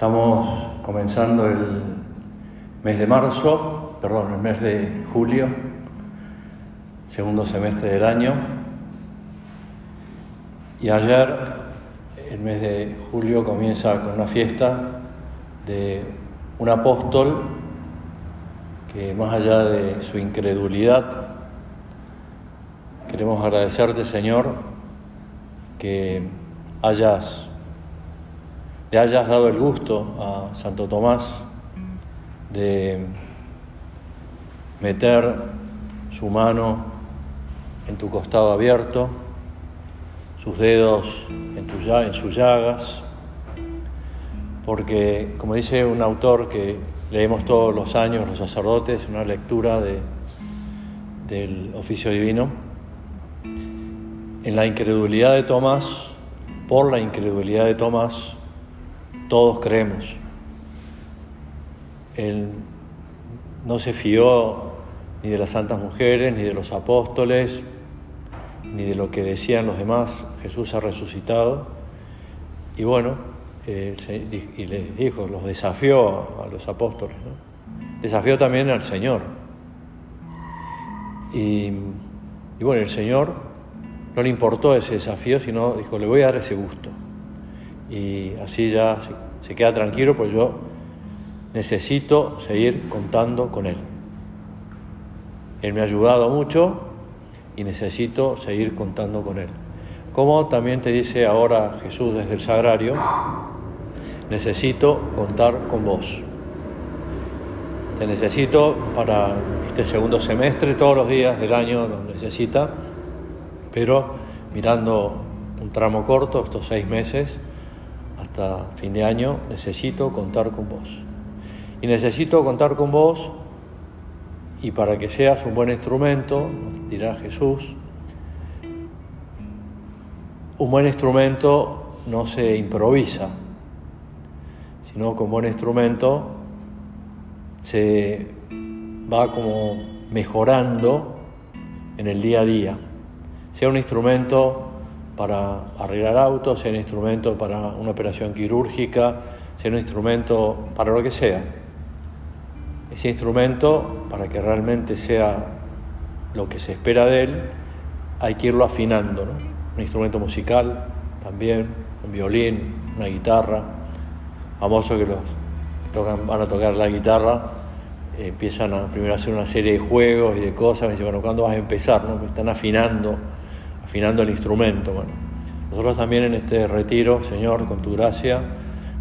Estamos comenzando el mes de marzo, perdón, el mes de julio, segundo semestre del año. Y ayer, el mes de julio, comienza con una fiesta de un apóstol que más allá de su incredulidad, queremos agradecerte, Señor, que hayas le hayas dado el gusto a Santo Tomás de meter su mano en tu costado abierto, sus dedos en, tu, sus llagas, porque como dice un autor que leemos todos los años los sacerdotes, una lectura de, del oficio divino, en la incredulidad de Tomás, por la incredulidad de Tomás, todos creemos. Él no se fió ni de las santas mujeres, ni de los apóstoles, ni de lo que decían los demás. Jesús ha resucitado. Y bueno, y le dijo, los desafió a los apóstoles. Desafió también al Señor. Y, y bueno, el Señor no le importó ese desafío, sino dijo, le voy a dar ese gusto y así ya se, queda tranquilo, pues yo necesito seguir contando con Él. Él me ha ayudado mucho y necesito seguir contando con Él. Como también te dice ahora Jesús desde el sagrario, necesito contar con vos. Te necesito para este segundo semestre, todos los días del año lo necesita, pero mirando un tramo corto, estos seis meses, fin de año, necesito contar con vos. Y necesito contar con vos y para que seas un buen instrumento, dirá Jesús, un buen instrumento no se improvisa, sino con buen instrumento se va como mejorando en el día a día. Sea un instrumento para arreglar autos, sea un instrumento para una operación quirúrgica, sea un instrumento para lo que sea. Ese instrumento, para que realmente sea lo que se espera de él, hay que irlo afinando. Un instrumento musical también, un violín, una guitarra. Famoso que los tocan, van a tocar la guitarra, eh, empiezan a primero a hacer una serie de juegos y de cosas, y dicen, bueno, ¿cuándo vas a empezar? No? Están afinando afinando el instrumento. Bueno, nosotros también en este retiro, Señor, con tu gracia,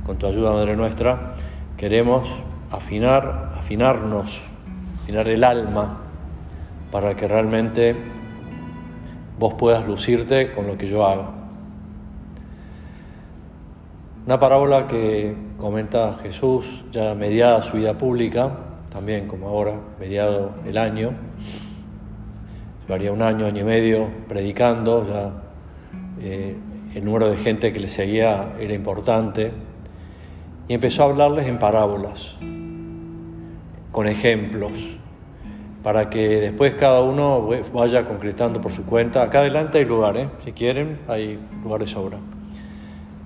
con tu ayuda, Madre nuestra, queremos afinar, afinarnos, afinar el alma para que realmente vos puedas lucirte con lo que yo haga. Una parábola que comenta Jesús ya mediada su vida pública, también como ahora, mediado el año, llevaría un año, año y medio predicando, ya eh, el número de gente que le seguía era importante, y empezó a hablarles en parábolas, con ejemplos, para que después cada uno vaya concretando por su cuenta. Acá adelante hay lugares, ¿eh? si quieren, hay lugares sobra.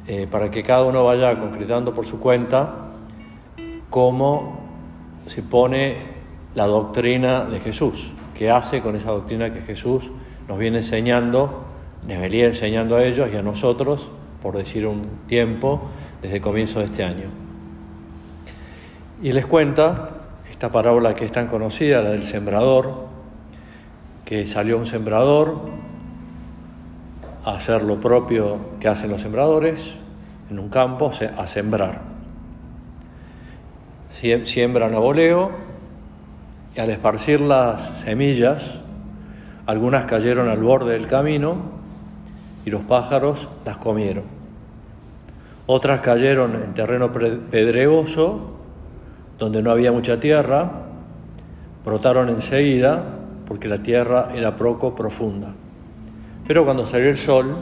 Eh, para que cada uno vaya concretando por su cuenta cómo se pone la doctrina de Jesús qué hace con esa doctrina que Jesús nos viene enseñando, nos venía enseñando a ellos y a nosotros, por decir un tiempo, desde el comienzo de este año. Y les cuenta esta parábola que es tan conocida, la del sembrador, que salió un sembrador a hacer lo propio que hacen los sembradores en un campo, a sembrar. Siembran a voleo y al esparcir las semillas, algunas cayeron al borde del camino y los pájaros las comieron. Otras cayeron en terreno pedregoso, donde no había mucha tierra, brotaron enseguida porque la tierra era poco profunda. Pero cuando salió el sol,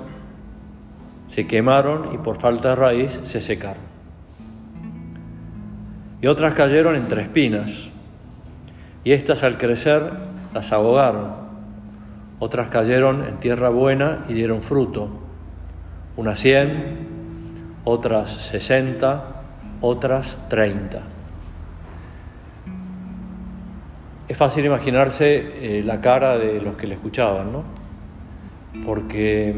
se quemaron y por falta de raíz se secaron. Y otras cayeron entre espinas y éstas al crecer las ahogaron. Otras cayeron en tierra buena y dieron fruto, unas cien, otras sesenta, otras 30. Es fácil imaginarse eh, la cara de los que le escuchaban, ¿no? Porque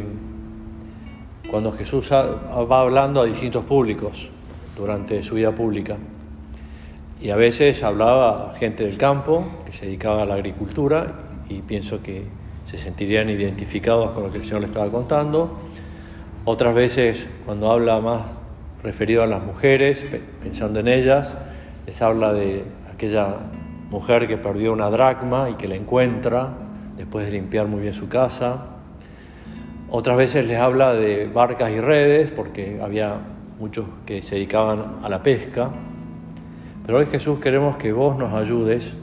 cuando Jesús va hablando a distintos públicos durante su vida pública, y a veces hablaba a gente del campo que se dedicaba a la agricultura y pienso que se sentirían identificados con lo que el Señor le estaba contando. Otras veces cuando habla más referido a las mujeres, pensando en ellas, les habla de aquella mujer que perdió una dracma y que la encuentra después de limpiar muy bien su casa. Otras veces les habla de barcas y redes, porque había muchos que se dedicaban a la pesca. Pero hoy Jesús queremos que vos nos ayudes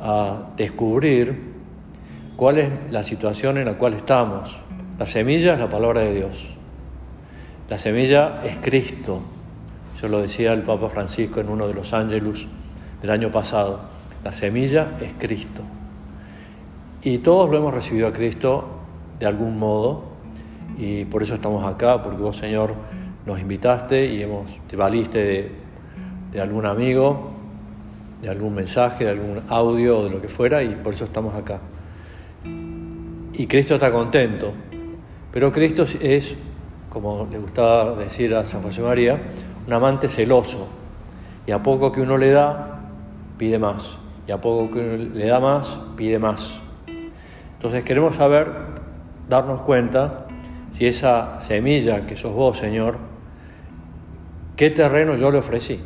a descubrir cuál es la situación en la cual estamos. La semilla es la palabra de Dios. La semilla es Cristo. Yo lo decía el Papa Francisco en uno de los ángelus del año pasado. La semilla es Cristo. Y todos lo hemos recibido a Cristo de algún modo y por eso estamos acá, porque vos Señor nos invitaste y hemos, te valiste de, de algún amigo, de algún mensaje, de algún audio o de lo que fuera y por eso estamos acá. Y Cristo está contento, pero Cristo es, como le gustaba decir a San José María, un amante celoso y a poco que uno le da, pide más y a poco que le da más, pide más. Entonces queremos saber, darnos cuenta, si esa semilla que sos vos, Señor, ¿qué terreno yo le ofrecí?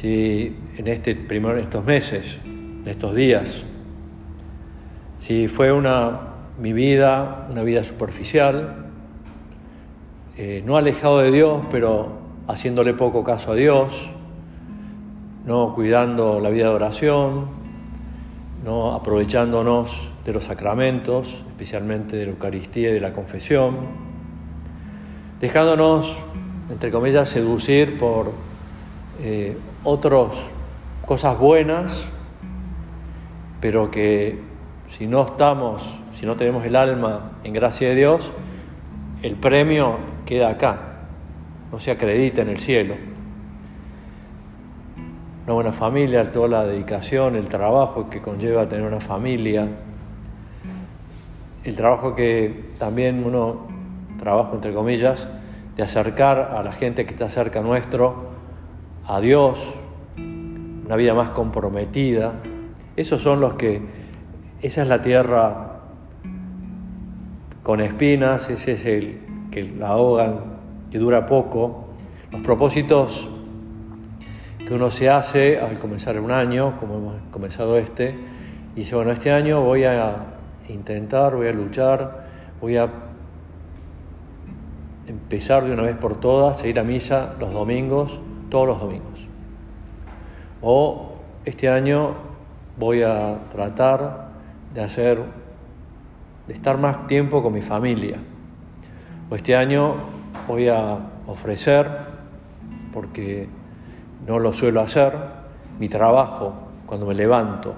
Si en este primer, estos meses, en estos días, si fue una, mi vida, una vida superficial, eh, no alejado de Dios, pero haciéndole poco caso a Dios, no cuidando la vida de oración, no aprovechándonos de los sacramentos, especialmente de la Eucaristía y de la confesión, dejándonos, entre comillas, seducir por eh, otras cosas buenas, pero que si no estamos, si no tenemos el alma en gracia de Dios, el premio queda acá, no se acredita en el cielo. Una buena familia, toda la dedicación, el trabajo que conlleva tener una familia, el trabajo que también uno, trabajo entre comillas, de acercar a la gente que está cerca nuestro a Dios, una vida más comprometida. Esos son los que, esa es la tierra con espinas, ese es el que la ahogan, que dura poco. Los propósitos que uno se hace al comenzar un año, como hemos comenzado este, y dice, bueno, este año voy a intentar, voy a luchar, voy a empezar de una vez por todas a ir a misa los domingos, todos los domingos. O este año voy a tratar de hacer, de estar más tiempo con mi familia. O este año voy a ofrecer, porque no lo suelo hacer, mi trabajo cuando me levanto.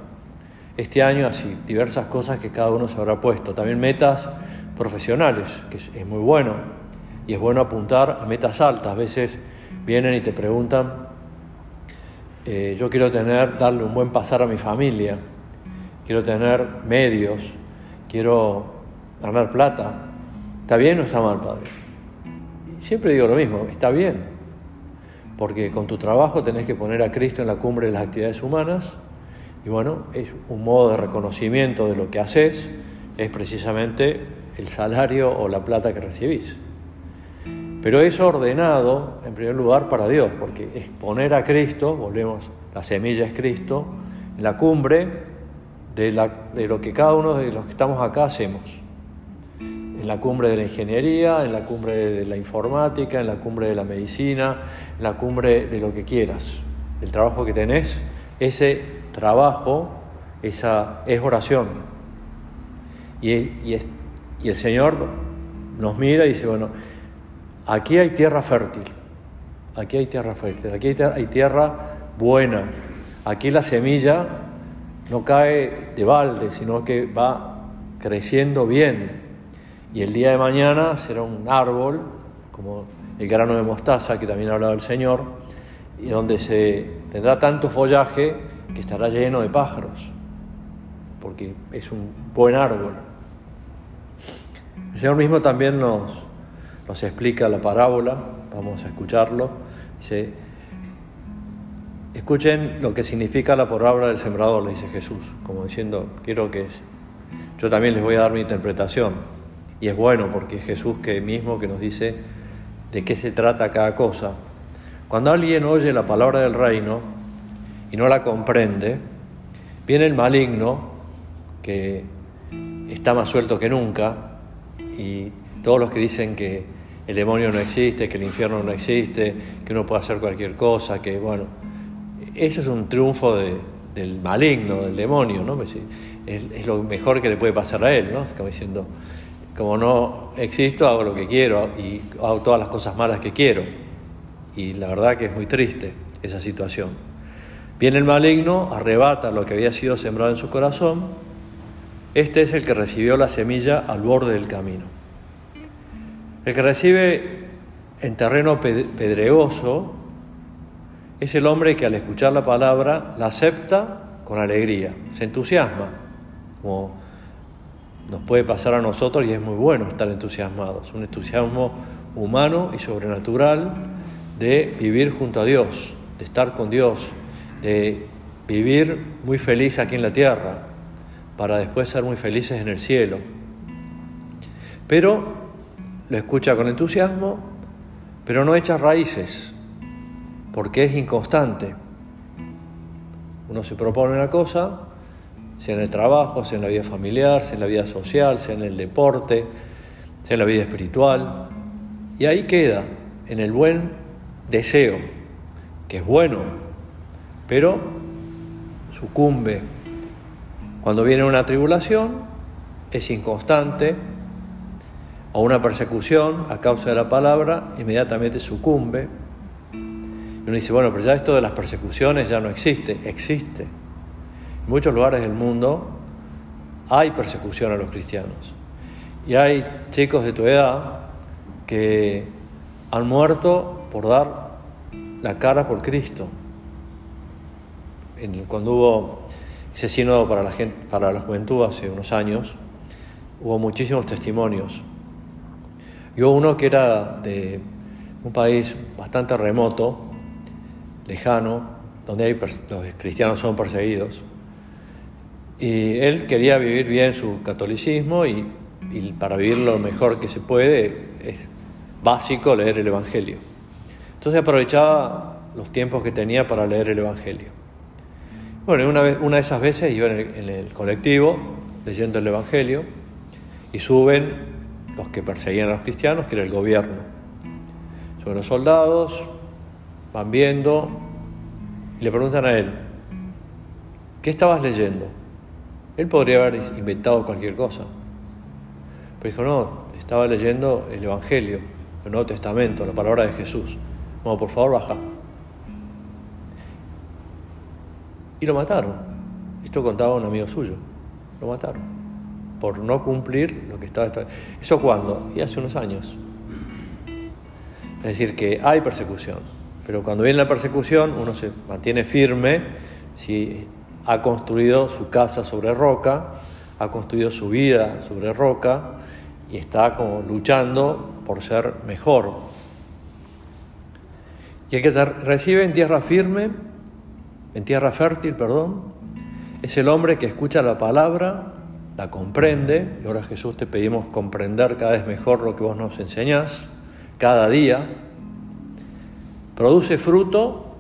Este año así, diversas cosas que cada uno se habrá puesto. También metas profesionales, que es, muy bueno. Y es bueno apuntar a metas altas. A veces vienen y te preguntan, eh, yo quiero tener, darle un buen pasar a mi familia, quiero tener medios, quiero ganar plata. ¿Está bien o está mal, padre? Siempre digo lo mismo, está bien, porque con tu trabajo tenés que poner a Cristo en la cumbre de las actividades humanas y bueno, es un modo de reconocimiento de lo que haces, es precisamente el salario o la plata que recibís. Pero es ordenado, en primer lugar, para Dios, porque es poner a Cristo, volvemos, la semilla es Cristo, en la cumbre de, lo que cada uno de los que estamos acá hacemos en la cumbre de la ingeniería, en la cumbre de la informática, en la cumbre de la medicina, en la cumbre de lo que quieras. El trabajo que tenés, ese trabajo, esa es oración. Y, y el Señor nos mira y dice, bueno, aquí hay tierra fértil, aquí hay tierra fértil, aquí hay tierra buena, aquí la semilla no cae de balde, sino que va creciendo bien, y el día de mañana será un árbol como el grano de mostaza que también hablaba el Señor, y donde se tendrá tanto follaje que estará lleno de pájaros, porque es un buen árbol. El Señor mismo también nos, nos explica la parábola, vamos a escucharlo. Dice, escuchen lo que significa la parábola del sembrador, le dice Jesús, como diciendo, quiero que yo también les voy a dar mi interpretación. Y es bueno porque es Jesús que mismo que nos dice de qué se trata cada cosa. Cuando alguien oye la palabra del reino y no la comprende, viene el maligno que está más suelto que nunca y todos los que dicen que el demonio no existe, que el infierno no existe, que uno puede hacer cualquier cosa, que bueno, eso es un triunfo del maligno, del demonio, ¿no? Pues es, lo mejor que le puede pasar a él, ¿no? Como diciendo, como no existo, hago lo que quiero y hago todas las cosas malas que quiero. Y la verdad que es muy triste esa situación. Viene el maligno, arrebata lo que había sido sembrado en su corazón. Este es el que recibió la semilla al borde del camino. El que recibe en terreno pedregoso es el hombre que al escuchar la palabra la acepta con alegría, se entusiasma, como nos puede pasar a nosotros y es muy bueno estar entusiasmados, un entusiasmo humano y sobrenatural de vivir junto a Dios, de estar con Dios, de vivir muy feliz aquí en la tierra, para después ser muy felices en el cielo. Pero lo escucha con entusiasmo, pero no echa raíces, porque es inconstante. Uno se propone una cosa sea en el trabajo, sea en la vida familiar, sea en la vida social, sea en el deporte, sea en la vida espiritual. Y ahí queda, en el buen deseo, que es bueno, pero sucumbe. Cuando viene una tribulación, es inconstante, o una persecución a causa de la palabra, inmediatamente sucumbe. Y uno dice, bueno, pero ya esto de las persecuciones ya no existe, existe. En muchos lugares del mundo hay persecución a los cristianos. Y hay chicos de tu edad que han muerto por dar la cara por Cristo. Cuando hubo ese sínodo para la, gente, para la juventud hace unos años, hubo muchísimos testimonios. Y hubo uno que era de un país bastante remoto, lejano, donde los cristianos son perseguidos. Y él quería vivir bien su catolicismo y, para vivir lo mejor que se puede es básico leer el Evangelio. Entonces aprovechaba los tiempos que tenía para leer el Evangelio. Bueno, una, vez, una de esas veces iba en el, colectivo leyendo el Evangelio y suben los que perseguían a los cristianos, que era el gobierno. Suben los soldados, van viendo y le preguntan a él, ¿qué estabas leyendo? Él podría haber inventado cualquier cosa. Pero dijo, no, estaba leyendo el Evangelio, el Nuevo Testamento, la palabra de Jesús. Bueno, por favor, baja. Y lo mataron. Esto contaba un amigo suyo. Lo mataron. Por no cumplir lo que estaba ¿Eso cuándo? Y hace unos años. Es decir, que hay persecución. Pero cuando viene la persecución, uno se mantiene firme si ha construido su casa sobre roca, ha construido su vida sobre roca y está como luchando por ser mejor. Y el que te recibe en tierra firme, en tierra fértil, perdón, es el hombre que escucha la palabra, la comprende, y ahora Jesús te pedimos comprender cada vez mejor lo que vos nos enseñás, cada día, produce fruto,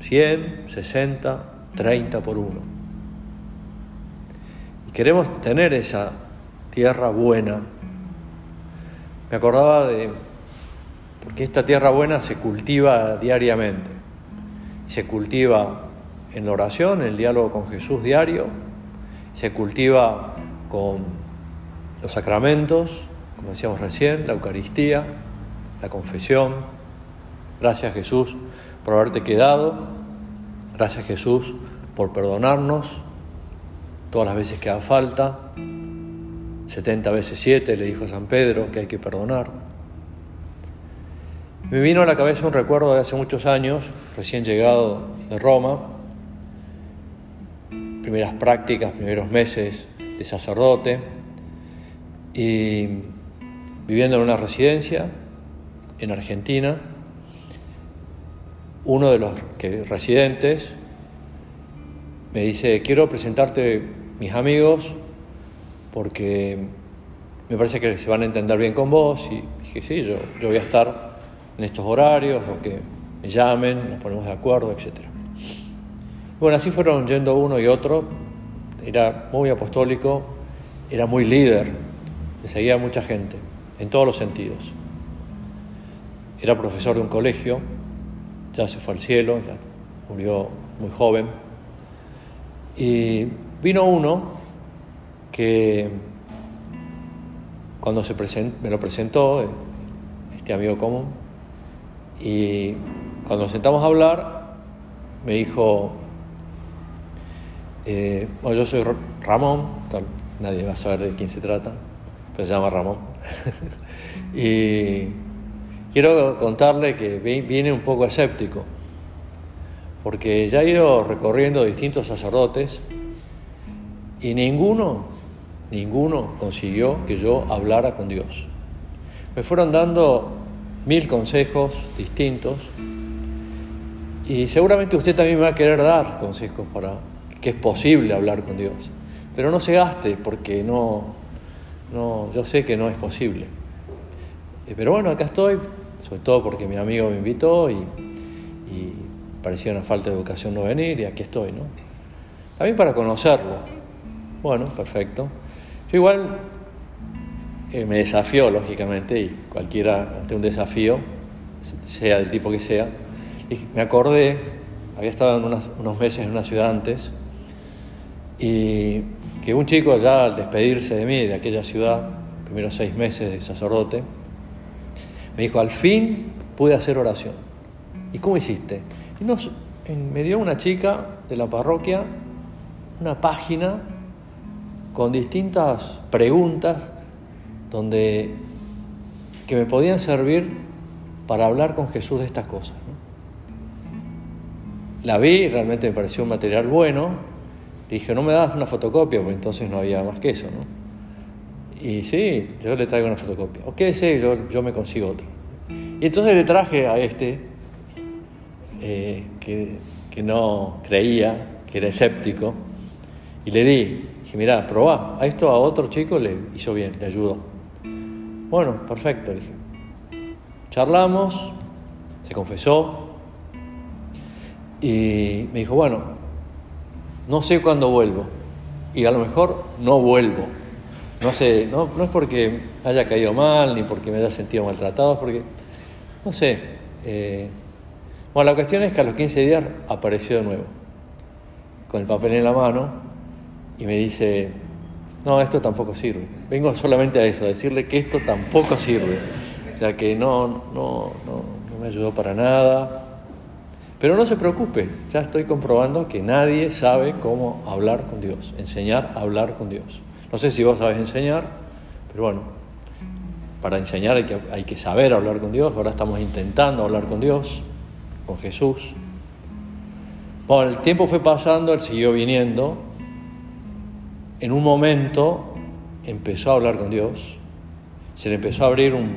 100, 60, 30 por uno. Y queremos tener esa tierra buena. Me acordaba de, porque esta tierra buena se cultiva diariamente. Se cultiva en la oración, en el diálogo con Jesús diario, se cultiva con los sacramentos, como decíamos recién, la Eucaristía, la confesión. Gracias Jesús por haberte quedado Gracias Jesús por perdonarnos todas las veces que haga falta. 70 veces 7 le dijo San Pedro que hay que perdonar. Me vino a la cabeza un recuerdo de hace muchos años, recién llegado de Roma, primeras prácticas, primeros meses de sacerdote, y viviendo en una residencia en Argentina, uno de los residentes me dice, quiero presentarte mis amigos porque me parece que se van a entender bien con vos. Y dije, sí, yo, yo voy a estar en estos horarios, o que me llamen, nos ponemos de acuerdo, etc. Bueno, así fueron yendo uno y otro. Era muy apostólico, era muy líder, le seguía mucha gente, en todos los sentidos. Era profesor de un colegio, ya se fue al cielo, ya murió muy joven. Y vino uno que cuando se me lo presentó, este amigo común, y cuando nos sentamos a hablar, me dijo, eh, yo soy Ramón, nadie va a saber de quién se trata, pero se llama Ramón. y quiero contarle que viene un poco escéptico, porque ya he ido recorriendo distintos sacerdotes y ninguno, ninguno consiguió que yo hablara con Dios. Me fueron dando mil consejos distintos y seguramente usted también va a querer dar consejos para que es posible hablar con Dios. Pero no se gaste porque no, no, yo sé que no es posible. Eh, pero bueno, acá estoy, sobre todo porque mi amigo me invitó y, y parecía una falta de educación no venir y aquí estoy, ¿no? También para conocerlo. Bueno, perfecto. Yo igual eh, me desafió, lógicamente, y cualquiera ante un desafío, sea del tipo que sea, y me acordé, había estado en unos meses en una ciudad antes, y que un chico allá al despedirse de mí, de aquella ciudad, primeros seis meses de sacerdote, me dijo, al fin pude hacer oración. ¿Y cómo hiciste? Y nos, me dio una chica de la parroquia una página con distintas preguntas donde que me podían servir para hablar con Jesús de estas cosas. La vi, realmente me pareció un material bueno. Dije, no me das una fotocopia, porque entonces no había más que eso. ¿no? Y sí, yo le traigo una fotocopia. Ok, sí, yo, yo me consigo otra. Y entonces le traje a este, eh, que, que no creía, que era escéptico, y le di. Dije, mira, probá. A esto a otro chico le hizo bien, le ayudó. Bueno, perfecto, dije. Charlamos, se confesó y me dijo, bueno, no sé cuándo vuelvo y a lo mejor no vuelvo. No sé, no, es porque haya caído mal ni porque me haya sentido maltratado, porque, no sé. Eh, bueno, la cuestión es que a los 15 días apareció de nuevo, con el papel en la mano, y me dice, no, esto tampoco sirve. Vengo solamente a eso, a decirle que esto tampoco sirve. O sea que no, no, no, me ayudó para nada. Pero no se preocupe, ya estoy comprobando que nadie sabe cómo hablar con Dios, enseñar a hablar con Dios. No sé si vos sabes enseñar, pero bueno, para enseñar hay que, hay que saber hablar con Dios. Ahora estamos intentando hablar con Dios, con Jesús. Bueno, el tiempo fue pasando, él siguió viniendo, en un momento empezó a hablar con Dios, se le empezó a abrir un,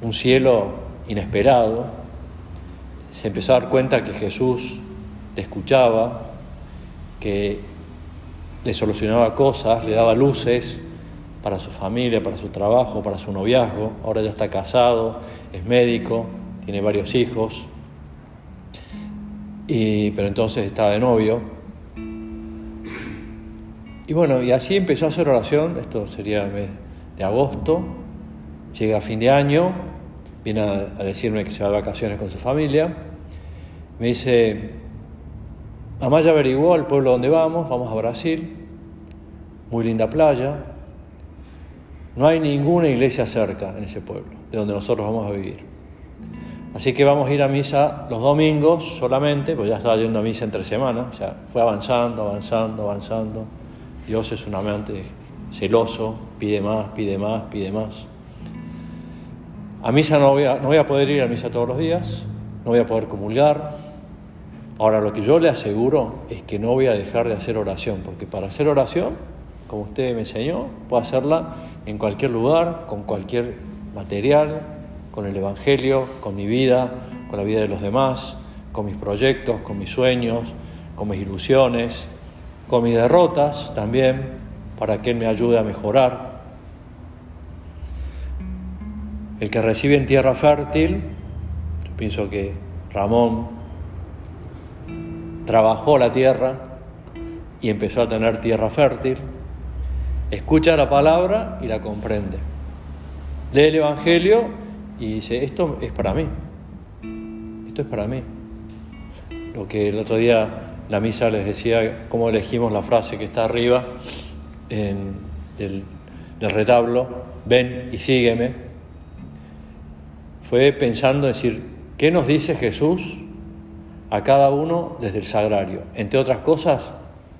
un cielo inesperado, se empezó a dar cuenta que Jesús le escuchaba, que le solucionaba cosas, le daba luces para su familia, para su trabajo, para su noviazgo. Ahora ya está casado, es médico, tiene varios hijos, y, pero entonces estaba de novio. Y bueno, y así empezó a hacer oración, esto sería mes de agosto, llega a fin de año, viene a, decirme que se va de vacaciones con su familia, me dice, mamá ya averiguó al pueblo donde vamos, vamos a Brasil, muy linda playa, no hay ninguna iglesia cerca en ese pueblo, de donde nosotros vamos a vivir. Así que vamos a ir a misa los domingos solamente, pues ya estaba yendo a misa entre semanas, o sea, fue avanzando, avanzando, avanzando. Dios es un amante celoso, pide más, pide más, pide más. A misa no voy a, no voy a poder ir a misa todos los días, no voy a poder comulgar. Ahora, lo que yo le aseguro es que no voy a dejar de hacer oración, porque para hacer oración, como usted me enseñó, puedo hacerla en cualquier lugar, con cualquier material, con el Evangelio, con mi vida, con la vida de los demás, con mis proyectos, con mis sueños, con mis ilusiones, con mis derrotas también, para que Él me ayude a mejorar. El que recibe en tierra fértil, yo pienso que Ramón trabajó la tierra y empezó a tener tierra fértil, escucha la palabra y la comprende. Lee el Evangelio y dice, esto es para mí, esto es para mí. Lo que el otro día la misa les decía cómo elegimos la frase que está arriba en, del, retablo, ven y sígueme, fue pensando en decir, ¿qué nos dice Jesús a cada uno desde el sagrario? Entre otras cosas,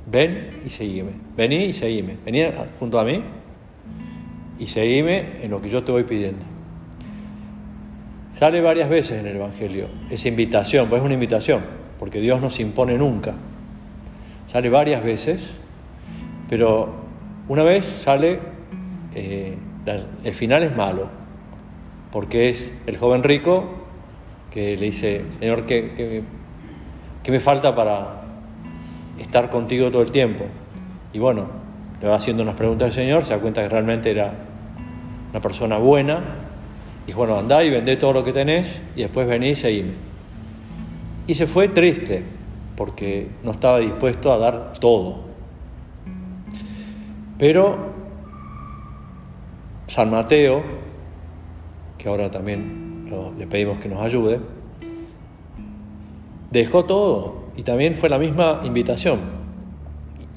ven y sígueme, vení y seguime, vení junto a mí y seguime en lo que yo te voy pidiendo. Sale varias veces en el Evangelio esa invitación, pues es una invitación porque Dios no se impone nunca. Sale varias veces, pero una vez sale, eh, el final es malo, porque es el joven rico que le dice, Señor, ¿qué, me falta para estar contigo todo el tiempo? Y bueno, le va haciendo unas preguntas al Señor, se da cuenta que realmente era una persona buena. Y bueno, andá y vendé todo lo que tenés y después venís y seguime. Y se fue triste porque no estaba dispuesto a dar todo. Pero San Mateo, que ahora también le pedimos que nos ayude, dejó todo y también fue la misma invitación.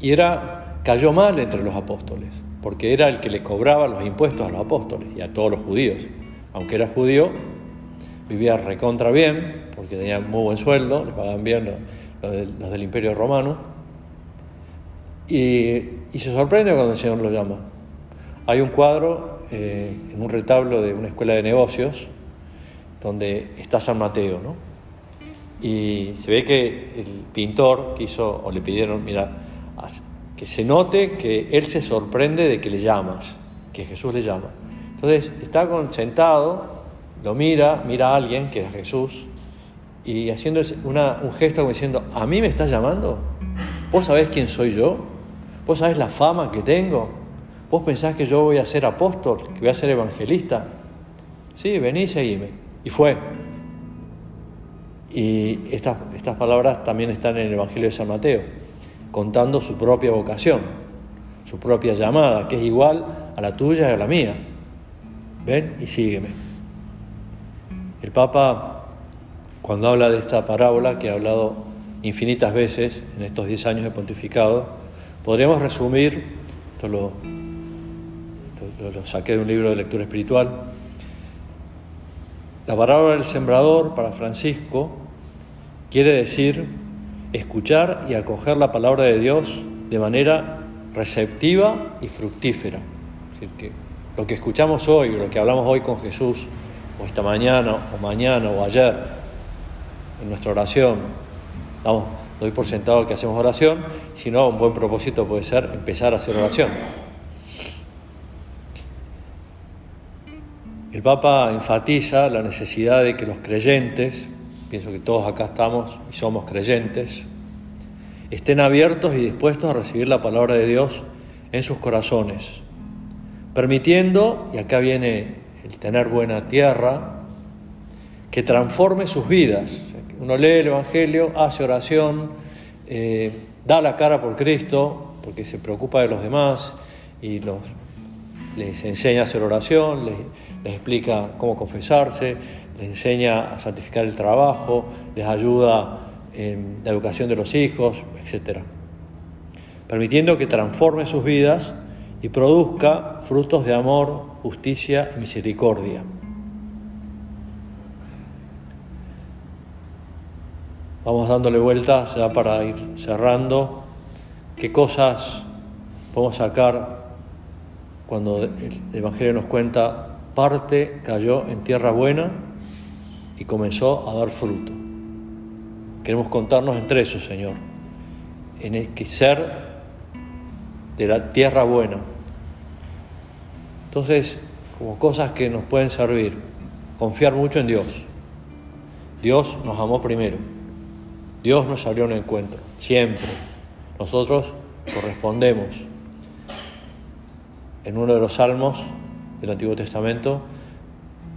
Y era, cayó mal entre los apóstoles, porque era el que le cobraba los impuestos a los apóstoles y a todos los judíos. Aunque era judío, vivía recontra bien, porque tenía muy buen sueldo, le pagaban bien los, del Imperio Romano, y, se sorprende cuando el Señor lo llama. Hay un cuadro eh, en un retablo de una escuela de negocios donde está San Mateo, ¿no? Y se ve que el pintor quiso, o le pidieron, mira, que se note que él se sorprende de que le llamas, que Jesús le llama. Entonces está sentado lo mira, mira a alguien, que es Jesús, y haciendo un gesto como diciendo, ¿a mí me estás llamando? ¿Vos sabés quién soy yo? ¿Vos sabés la fama que tengo? ¿Vos pensás que yo voy a ser apóstol, que voy a ser evangelista? Sí, vení y seguime. Y fue. Y estas, estas palabras también están en el Evangelio de San Mateo, contando su propia vocación, su propia llamada, que es igual a la tuya y a la mía. Ven y sígueme. El Papa, cuando habla de esta parábola, que ha hablado infinitas veces en estos 10 años de pontificado, podríamos resumir, esto lo, lo, saqué de un libro de lectura espiritual, la parábola del sembrador para Francisco quiere decir escuchar y acoger la palabra de Dios de manera receptiva y fructífera. Es decir, que lo que escuchamos hoy, lo que hablamos hoy con Jesús, o esta mañana, o mañana, o ayer, en nuestra oración, vamos, doy por sentado que hacemos oración, si no, un buen propósito puede ser empezar a hacer oración. El Papa enfatiza la necesidad de que los creyentes, pienso que todos acá estamos y somos creyentes, estén abiertos y dispuestos a recibir la palabra de Dios en sus corazones, permitiendo, y acá viene el tener buena tierra, que transforme sus vidas. Uno lee el Evangelio, hace oración, eh, da la cara por Cristo, porque se preocupa de los demás y les enseña a hacer oración, les, les explica cómo confesarse, les enseña a santificar el trabajo, les ayuda en la educación de los hijos, etc. Permitiendo que transforme sus vidas y produzca frutos de amor, justicia y misericordia. Vamos dándole vueltas ya para ir cerrando. ¿Qué cosas podemos sacar cuando el Evangelio nos cuenta parte cayó en tierra buena y comenzó a dar fruto. Queremos contarnos entre esos, Señor, en el que ser de la tierra buena. Entonces, como cosas que nos pueden servir, confiar mucho en Dios. Dios nos amó primero. Dios nos abrió un encuentro, siempre. Nosotros correspondemos. En uno de los salmos del Antiguo Testamento,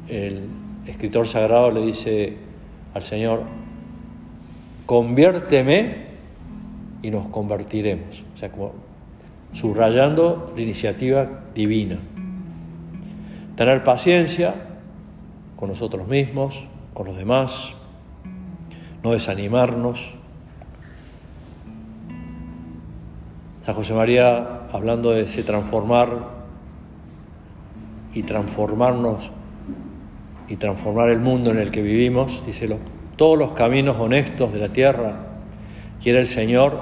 el escritor sagrado le dice al Señor, conviérteme y nos convertiremos. O sea, subrayando la iniciativa divina. Tener paciencia con nosotros mismos, con los demás, no desanimarnos. San José María, hablando de ese transformar y transformarnos y transformar el mundo en el que vivimos, dice, todos los caminos honestos de la tierra quiere el Señor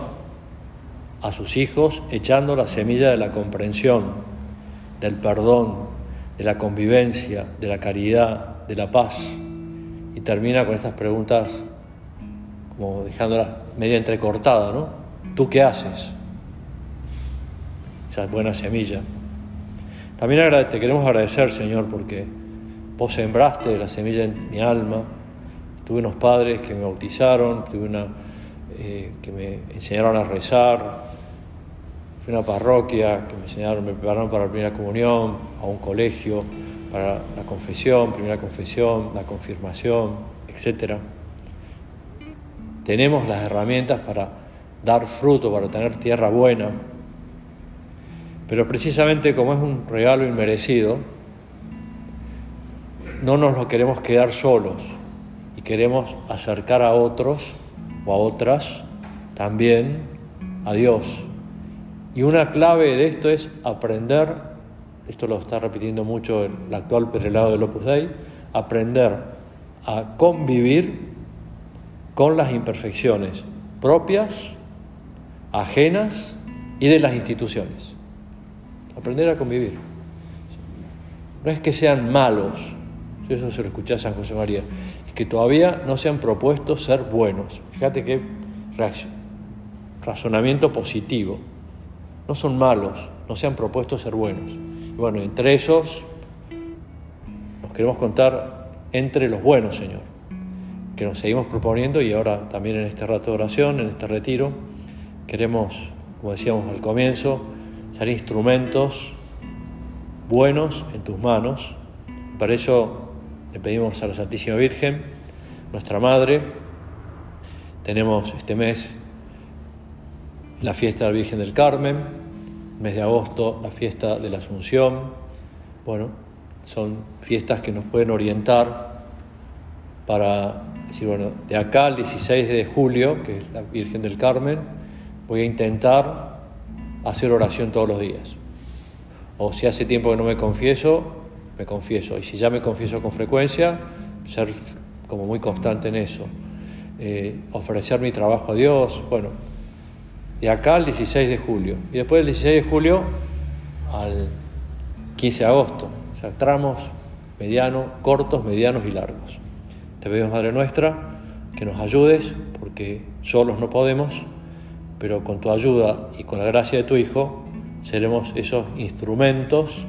a sus hijos echando la semilla de la comprensión, del perdón, de la convivencia, de la caridad, de la paz. Y termina con estas preguntas como dejándolas media entrecortada, ¿no? ¿Tú qué haces? Esa buena semilla. También te queremos agradecer, Señor, porque vos sembraste la semilla en mi alma. Tuve unos padres que me bautizaron, tuve una eh, que me enseñaron a rezar, fui a una parroquia que me enseñaron, me prepararon para la primera comunión, a un colegio para la confesión, primera confesión, la confirmación, etc. Tenemos las herramientas para dar fruto, para tener tierra buena, pero precisamente como es un regalo inmerecido, no nos lo queremos quedar solos y queremos acercar a otros o a otras también a Dios. Y una clave de esto es aprender, esto lo está repitiendo mucho el actual prelado del Opus Dei, aprender a convivir con las imperfecciones propias, ajenas y de las instituciones. Aprender a convivir. No es que sean malos, eso se lo escuché a San José María, es que todavía no se han propuesto ser buenos. Fíjate qué razonamiento positivo. No son malos, no se han propuesto ser buenos. Y bueno, entre esos nos queremos contar entre los buenos, Señor, que nos seguimos proponiendo y ahora también en este rato de oración, en este retiro, queremos, como decíamos al comienzo, ser instrumentos buenos en tus manos. Para eso le pedimos a la Santísima Virgen, nuestra Madre. Tenemos este mes la fiesta de la Virgen del Carmen, mes de agosto la fiesta de la Asunción. Bueno, son fiestas que nos pueden orientar para decir, bueno, de acá al 16 de julio, que es la Virgen del Carmen, voy a intentar hacer oración todos los días. O si hace tiempo que no me confieso, me confieso. Y si ya me confieso con frecuencia, ser como muy constante en eso. Eh, ofrecer mi trabajo a Dios, bueno, de acá al 16 de julio. Y después del 16 de julio al 15 de agosto. O sea, tramos medianos, cortos, medianos y largos. Te pedimos, Madre Nuestra, que nos ayudes, porque solos no podemos, pero con tu ayuda y con la gracia de tu Hijo seremos esos instrumentos